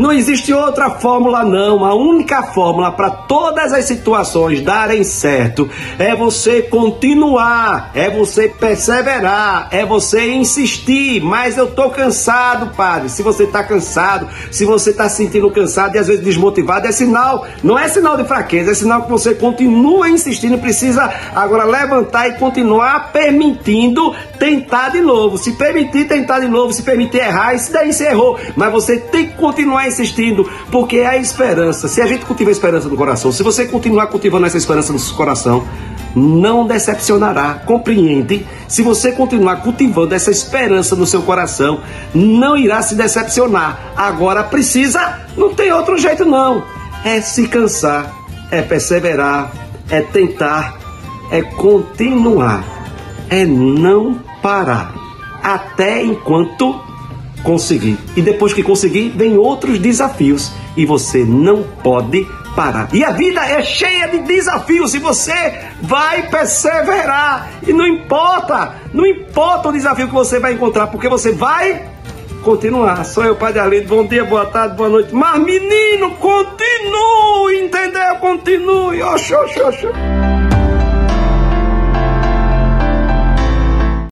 não existe outra fórmula, não. A única fórmula para todas as situações darem certo é você continuar, é você perseverar, é você insistir. Mas eu tô cansado, padre. Se você tá cansado, se você tá se sentindo cansado e às vezes desmotivado, é sinal, não é sinal de fraqueza, é sinal que você continua insistindo, precisa agora levantar e continuar permitindo tentar de novo. Se permitir tentar de novo, se permitir errar, isso daí você errou. Mas você tem que continuar insistindo, porque é a esperança. Se a gente cultiva a esperança no coração, se você continuar cultivando essa esperança no seu coração, não decepcionará. Compreende? Se você continuar cultivando essa esperança no seu coração, não irá se decepcionar. Agora precisa, não tem outro jeito não. É se cansar, é perseverar, é tentar, é continuar, é não parar até enquanto conseguir. E depois que conseguir, vem outros desafios e você não pode parar. E a vida é cheia de desafios e você vai perseverar. E não importa, não importa o desafio que você vai encontrar, porque você vai continuar. Sou eu, Padre Arlindo. Bom dia, boa tarde, boa noite. Mas menino, continue, entendeu? Continue. Oxô, oxô, oxô.